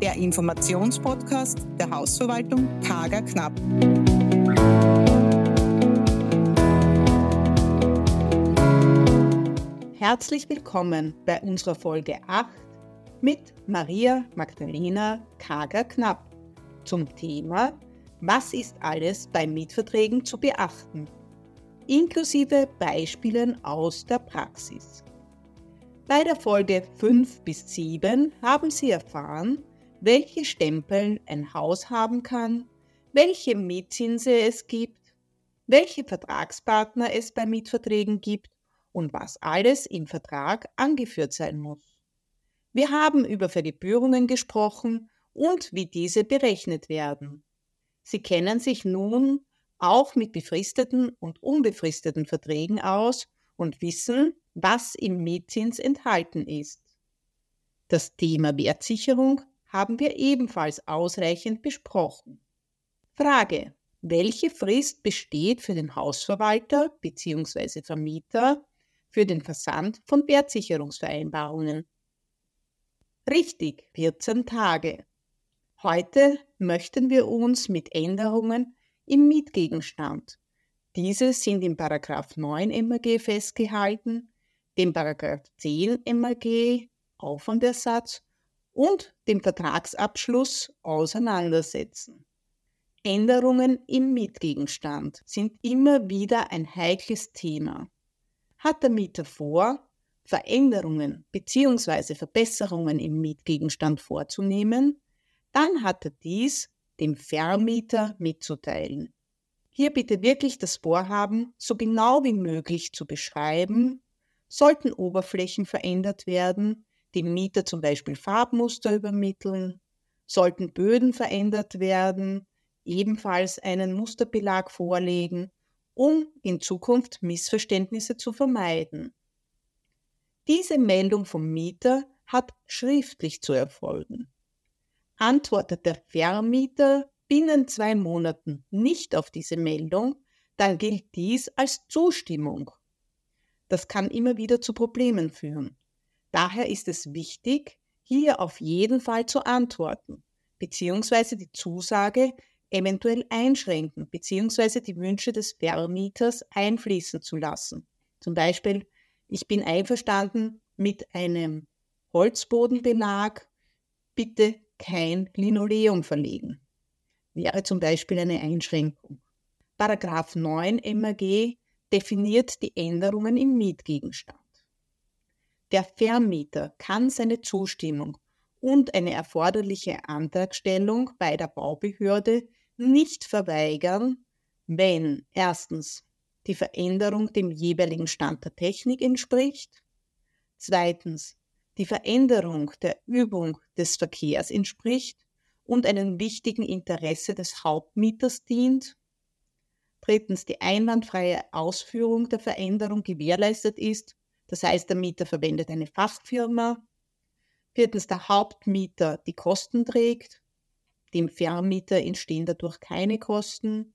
der Informationspodcast der Hausverwaltung Kager Knapp. Herzlich willkommen bei unserer Folge 8 mit Maria Magdalena Kager Knapp zum Thema Was ist alles bei Mietverträgen zu beachten? inklusive Beispielen aus der Praxis. Bei der Folge 5 bis 7 haben Sie erfahren, welche Stempel ein Haus haben kann, welche Mietzinse es gibt, welche Vertragspartner es bei Mietverträgen gibt und was alles im Vertrag angeführt sein muss. Wir haben über Vergebührungen gesprochen und wie diese berechnet werden. Sie kennen sich nun auch mit befristeten und unbefristeten Verträgen aus und wissen, was im Mietzins enthalten ist. Das Thema Wertsicherung haben wir ebenfalls ausreichend besprochen. Frage. Welche Frist besteht für den Hausverwalter bzw. Vermieter für den Versand von Wertsicherungsvereinbarungen? Richtig, 14 Tage. Heute möchten wir uns mit Änderungen im Mietgegenstand. Diese sind im 9 MAG festgehalten, dem 10 MAG Aufwandersatz und dem Vertragsabschluss auseinandersetzen. Änderungen im Mietgegenstand sind immer wieder ein heikles Thema. Hat der Mieter vor, Veränderungen bzw. Verbesserungen im Mietgegenstand vorzunehmen, dann hat er dies dem Vermieter mitzuteilen. Hier bitte wirklich das Vorhaben so genau wie möglich zu beschreiben. Sollten Oberflächen verändert werden, dem Mieter zum Beispiel Farbmuster übermitteln, sollten Böden verändert werden, ebenfalls einen Musterbelag vorlegen, um in Zukunft Missverständnisse zu vermeiden. Diese Meldung vom Mieter hat schriftlich zu erfolgen. Antwortet der Vermieter binnen zwei Monaten nicht auf diese Meldung, dann gilt dies als Zustimmung. Das kann immer wieder zu Problemen führen. Daher ist es wichtig, hier auf jeden Fall zu antworten, beziehungsweise die Zusage eventuell einschränken, beziehungsweise die Wünsche des Vermieters einfließen zu lassen. Zum Beispiel, ich bin einverstanden mit einem Holzbodenbelag, bitte kein Linoleum verlegen. Wäre zum Beispiel eine Einschränkung. Paragraph 9 MAG definiert die Änderungen im Mietgegenstand. Der Vermieter kann seine Zustimmung und eine erforderliche Antragstellung bei der Baubehörde nicht verweigern, wenn erstens die Veränderung dem jeweiligen Stand der Technik entspricht, zweitens die Veränderung der Übung des Verkehrs entspricht und einem wichtigen Interesse des Hauptmieters dient. Drittens die einwandfreie Ausführung der Veränderung gewährleistet ist, das heißt der Mieter verwendet eine Fachfirma. Viertens der Hauptmieter die Kosten trägt, dem Vermieter entstehen dadurch keine Kosten.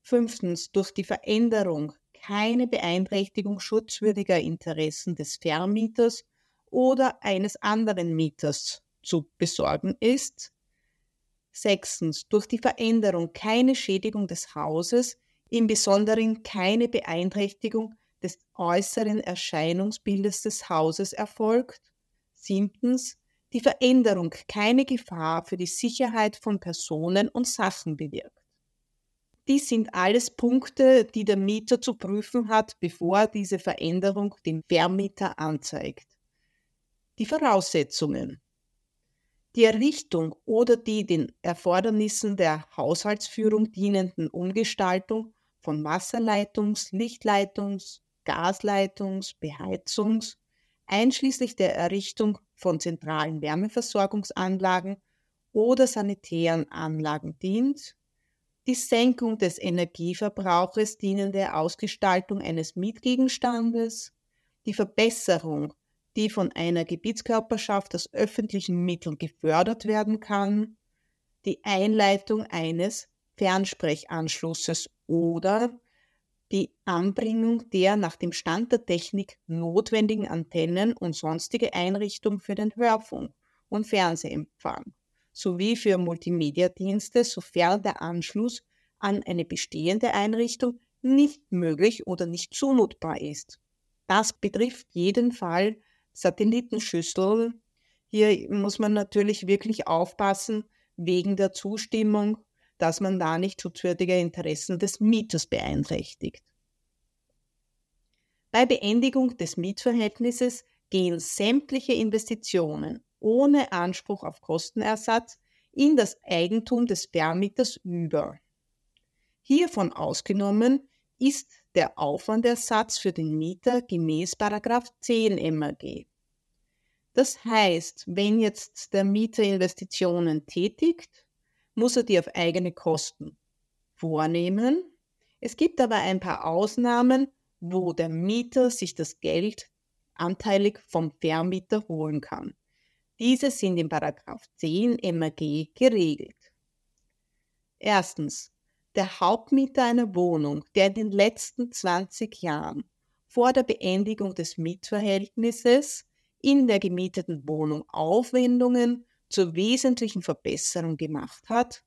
Fünftens durch die Veränderung keine Beeinträchtigung schutzwürdiger Interessen des Vermieters oder eines anderen Mieters zu besorgen ist. Sechstens, durch die Veränderung keine Schädigung des Hauses, im Besonderen keine Beeinträchtigung des äußeren Erscheinungsbildes des Hauses erfolgt. Siebtens, die Veränderung keine Gefahr für die Sicherheit von Personen und Sachen bewirkt. Dies sind alles Punkte, die der Mieter zu prüfen hat, bevor diese Veränderung dem Vermieter anzeigt. Die Voraussetzungen. Die Errichtung oder die den Erfordernissen der Haushaltsführung dienenden Umgestaltung von Wasserleitungs-, Lichtleitungs-, Gasleitungs-, Beheizungs-, einschließlich der Errichtung von zentralen Wärmeversorgungsanlagen oder sanitären Anlagen dient, die Senkung des Energieverbrauches dienende Ausgestaltung eines Mietgegenstandes, die Verbesserung die von einer Gebietskörperschaft aus öffentlichen Mitteln gefördert werden kann, die Einleitung eines Fernsprechanschlusses oder die Anbringung der nach dem Stand der Technik notwendigen Antennen und sonstige Einrichtungen für den Hörfunk und Fernsehempfang sowie für Multimedia-Dienste, sofern der Anschluss an eine bestehende Einrichtung nicht möglich oder nicht zumutbar ist. Das betrifft jeden Fall Satellitenschüsseln. Hier muss man natürlich wirklich aufpassen wegen der Zustimmung, dass man da nicht schutzwürdige Interessen des Mieters beeinträchtigt. Bei Beendigung des Mietverhältnisses gehen sämtliche Investitionen ohne Anspruch auf Kostenersatz in das Eigentum des Vermieters über. Hiervon ausgenommen ist der Aufwandersatz für den Mieter gemäß 10 MAG. Das heißt, wenn jetzt der Mieter Investitionen tätigt, muss er die auf eigene Kosten vornehmen. Es gibt aber ein paar Ausnahmen, wo der Mieter sich das Geld anteilig vom Vermieter holen kann. Diese sind in 10 MAG geregelt. Erstens. Der Hauptmieter einer Wohnung, der in den letzten 20 Jahren vor der Beendigung des Mietverhältnisses in der gemieteten Wohnung Aufwendungen zur wesentlichen Verbesserung gemacht hat,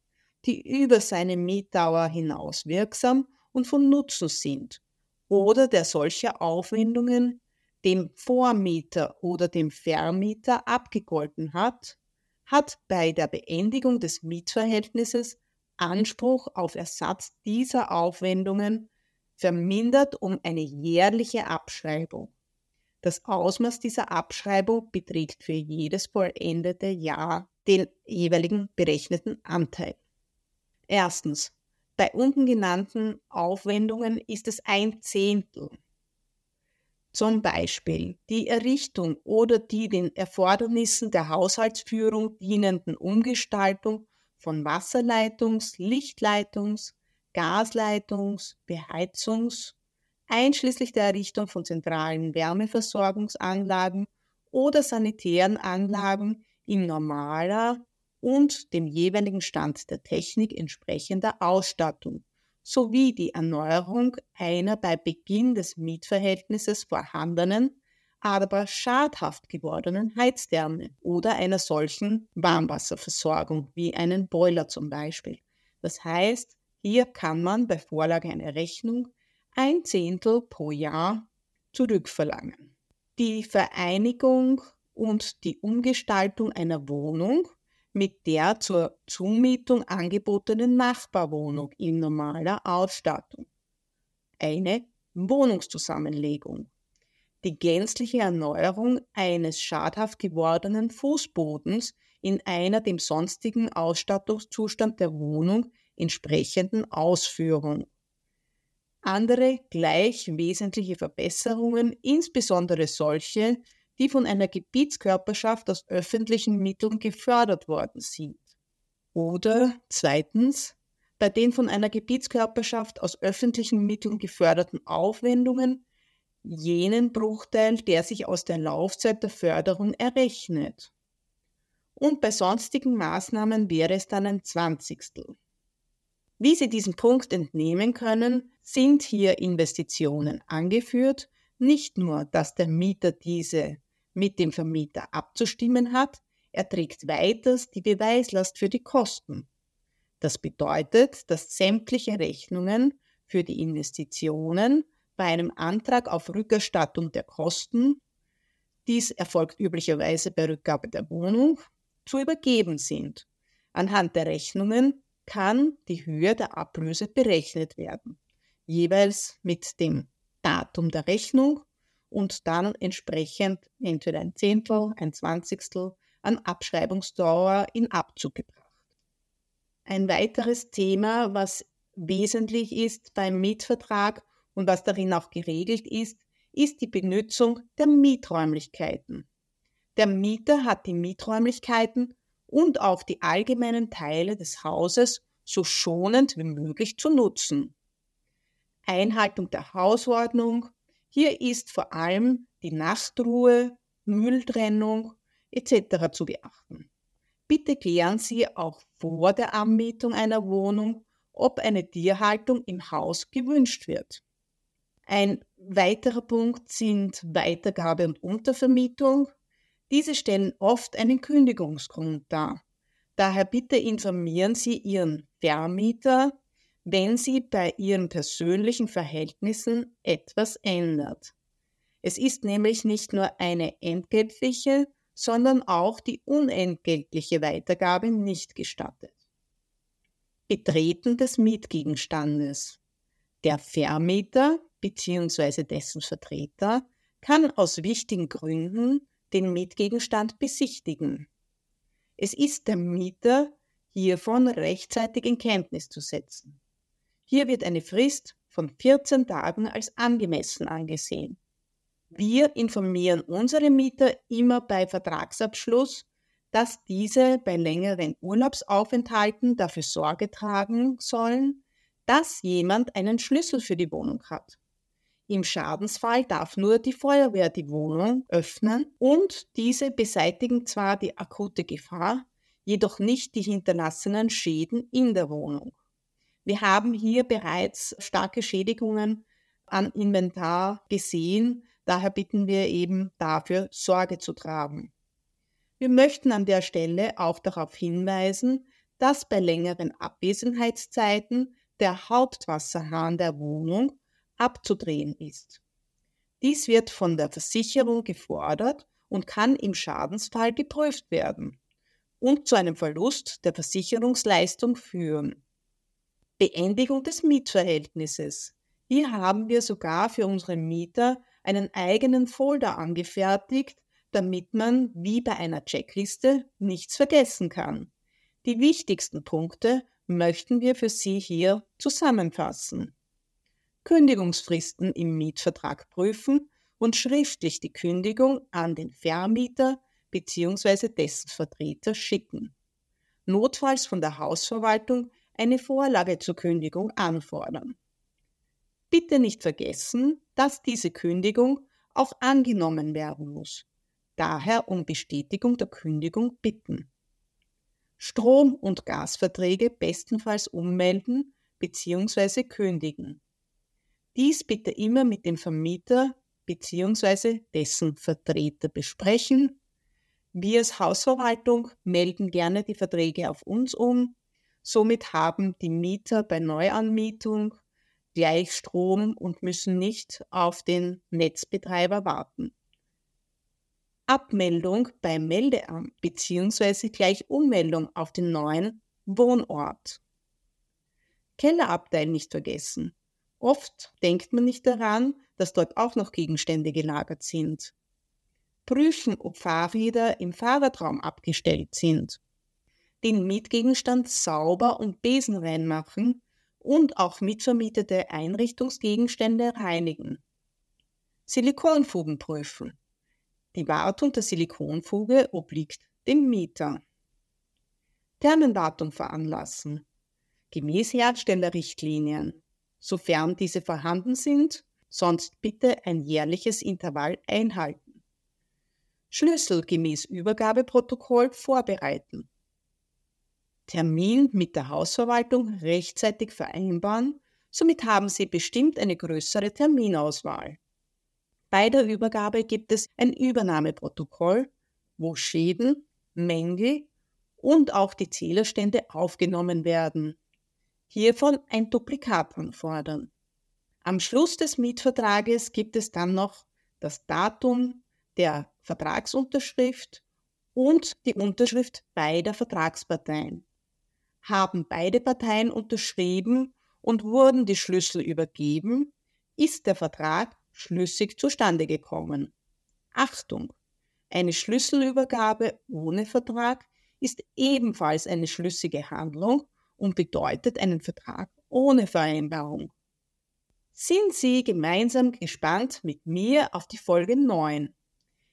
die über seine Mietdauer hinaus wirksam und von Nutzen sind, oder der solche Aufwendungen dem Vormieter oder dem Vermieter abgegolten hat, hat bei der Beendigung des Mietverhältnisses Anspruch auf Ersatz dieser Aufwendungen vermindert um eine jährliche Abschreibung. Das Ausmaß dieser Abschreibung beträgt für jedes vollendete Jahr den jeweiligen berechneten Anteil. Erstens. Bei unten genannten Aufwendungen ist es ein Zehntel zum Beispiel die Errichtung oder die den Erfordernissen der Haushaltsführung dienenden Umgestaltung von Wasserleitungs-, Lichtleitungs-, Gasleitungs-, Beheizungs-, einschließlich der Errichtung von zentralen Wärmeversorgungsanlagen oder sanitären Anlagen in normaler und dem jeweiligen Stand der Technik entsprechender Ausstattung sowie die Erneuerung einer bei Beginn des Mietverhältnisses vorhandenen, aber schadhaft gewordenen Heiztherme oder einer solchen Warmwasserversorgung wie einen Boiler zum Beispiel. Das heißt, hier kann man bei Vorlage einer Rechnung ein Zehntel pro Jahr zurückverlangen. Die Vereinigung und die Umgestaltung einer Wohnung mit der zur Zumietung angebotenen Nachbarwohnung in normaler Ausstattung. Eine Wohnungszusammenlegung. Die gänzliche Erneuerung eines schadhaft gewordenen Fußbodens in einer dem sonstigen Ausstattungszustand der Wohnung entsprechenden Ausführung. Andere gleich wesentliche Verbesserungen, insbesondere solche, die von einer Gebietskörperschaft aus öffentlichen Mitteln gefördert worden sind. Oder zweitens, bei den von einer Gebietskörperschaft aus öffentlichen Mitteln geförderten Aufwendungen jenen Bruchteil, der sich aus der Laufzeit der Förderung errechnet. Und bei sonstigen Maßnahmen wäre es dann ein Zwanzigstel. Wie Sie diesen Punkt entnehmen können, sind hier Investitionen angeführt, nicht nur, dass der Mieter diese mit dem Vermieter abzustimmen hat, er trägt weiters die Beweislast für die Kosten. Das bedeutet, dass sämtliche Rechnungen für die Investitionen bei einem Antrag auf Rückerstattung der Kosten, dies erfolgt üblicherweise bei Rückgabe der Wohnung, zu übergeben sind. Anhand der Rechnungen kann die Höhe der Ablöse berechnet werden, jeweils mit dem Datum der Rechnung und dann entsprechend entweder ein Zehntel, ein Zwanzigstel an Abschreibungsdauer in Abzug gebracht. Ein weiteres Thema, was wesentlich ist beim Mietvertrag und was darin auch geregelt ist, ist die Benutzung der Mieträumlichkeiten. Der Mieter hat die Mieträumlichkeiten und auch die allgemeinen Teile des Hauses so schonend wie möglich zu nutzen. Einhaltung der Hausordnung, hier ist vor allem die Nachtruhe, Mülltrennung etc. zu beachten. Bitte klären Sie auch vor der Anmietung einer Wohnung, ob eine Tierhaltung im Haus gewünscht wird. Ein weiterer Punkt sind Weitergabe und Untervermietung. Diese stellen oft einen Kündigungsgrund dar. Daher bitte informieren Sie Ihren Vermieter, wenn Sie bei Ihren persönlichen Verhältnissen etwas ändert. Es ist nämlich nicht nur eine entgeltliche, sondern auch die unentgeltliche Weitergabe nicht gestattet. Betreten des Mietgegenstandes. Der Vermieter bzw. dessen Vertreter kann aus wichtigen Gründen den Mietgegenstand besichtigen. Es ist der Mieter hiervon rechtzeitig in Kenntnis zu setzen. Hier wird eine Frist von 14 Tagen als angemessen angesehen. Wir informieren unsere Mieter immer bei Vertragsabschluss, dass diese bei längeren Urlaubsaufenthalten dafür Sorge tragen sollen, dass jemand einen Schlüssel für die Wohnung hat. Im Schadensfall darf nur die Feuerwehr die Wohnung öffnen und diese beseitigen zwar die akute Gefahr, jedoch nicht die hinterlassenen Schäden in der Wohnung. Wir haben hier bereits starke Schädigungen an Inventar gesehen, daher bitten wir eben dafür Sorge zu tragen. Wir möchten an der Stelle auch darauf hinweisen, dass bei längeren Abwesenheitszeiten der Hauptwasserhahn der Wohnung abzudrehen ist. Dies wird von der Versicherung gefordert und kann im Schadensfall geprüft werden und zu einem Verlust der Versicherungsleistung führen. Beendigung des Mietverhältnisses. Hier haben wir sogar für unsere Mieter einen eigenen Folder angefertigt, damit man wie bei einer Checkliste nichts vergessen kann. Die wichtigsten Punkte möchten wir für Sie hier zusammenfassen. Kündigungsfristen im Mietvertrag prüfen und schriftlich die Kündigung an den Vermieter bzw. dessen Vertreter schicken. Notfalls von der Hausverwaltung eine Vorlage zur Kündigung anfordern. Bitte nicht vergessen, dass diese Kündigung auch angenommen werden muss. Daher um Bestätigung der Kündigung bitten. Strom- und Gasverträge bestenfalls ummelden bzw. kündigen. Dies bitte immer mit dem Vermieter bzw. dessen Vertreter besprechen. Wir als Hausverwaltung melden gerne die Verträge auf uns um Somit haben die Mieter bei Neuanmietung gleich Strom und müssen nicht auf den Netzbetreiber warten. Abmeldung beim Meldeamt bzw. gleich Ummeldung auf den neuen Wohnort. Kellerabteil nicht vergessen. Oft denkt man nicht daran, dass dort auch noch Gegenstände gelagert sind. Prüfen, ob Fahrräder im Fahrradraum abgestellt sind den Mietgegenstand sauber und besenrein machen und auch mitvermietete Einrichtungsgegenstände reinigen. Silikonfugen prüfen. Die Wartung der Silikonfuge obliegt dem Mieter. Thermenwartung veranlassen. Gemäß Herstellerrichtlinien. Sofern diese vorhanden sind, sonst bitte ein jährliches Intervall einhalten. Schlüssel gemäß Übergabeprotokoll vorbereiten. Termin mit der Hausverwaltung rechtzeitig vereinbaren, somit haben Sie bestimmt eine größere Terminauswahl. Bei der Übergabe gibt es ein Übernahmeprotokoll, wo Schäden, Mängel und auch die Zählerstände aufgenommen werden. Hiervon ein Duplikat anfordern. Am Schluss des Mietvertrages gibt es dann noch das Datum der Vertragsunterschrift und die Unterschrift beider Vertragsparteien haben beide Parteien unterschrieben und wurden die Schlüssel übergeben, ist der Vertrag schlüssig zustande gekommen. Achtung! Eine Schlüsselübergabe ohne Vertrag ist ebenfalls eine schlüssige Handlung und bedeutet einen Vertrag ohne Vereinbarung. Sind Sie gemeinsam gespannt mit mir auf die Folge 9?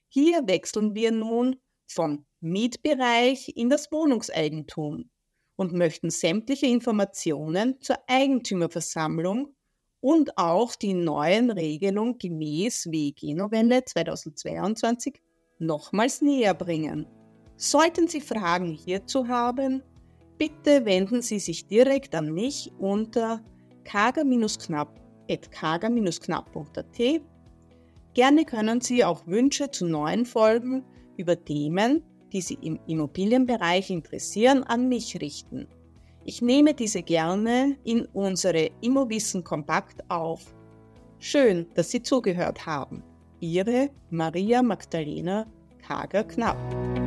Hier wechseln wir nun vom Mietbereich in das Wohnungseigentum und möchten sämtliche Informationen zur Eigentümerversammlung und auch die neuen Regelungen gemäß WG-Novelle 2022 nochmals näher bringen. Sollten Sie Fragen hierzu haben, bitte wenden Sie sich direkt an mich unter kager-knapp.kager-knapp.at. Gerne können Sie auch Wünsche zu neuen Folgen über Themen, die Sie im Immobilienbereich interessieren, an mich richten. Ich nehme diese gerne in unsere Immowissen Kompakt auf. Schön, dass Sie zugehört haben. Ihre Maria Magdalena Kager-Knapp.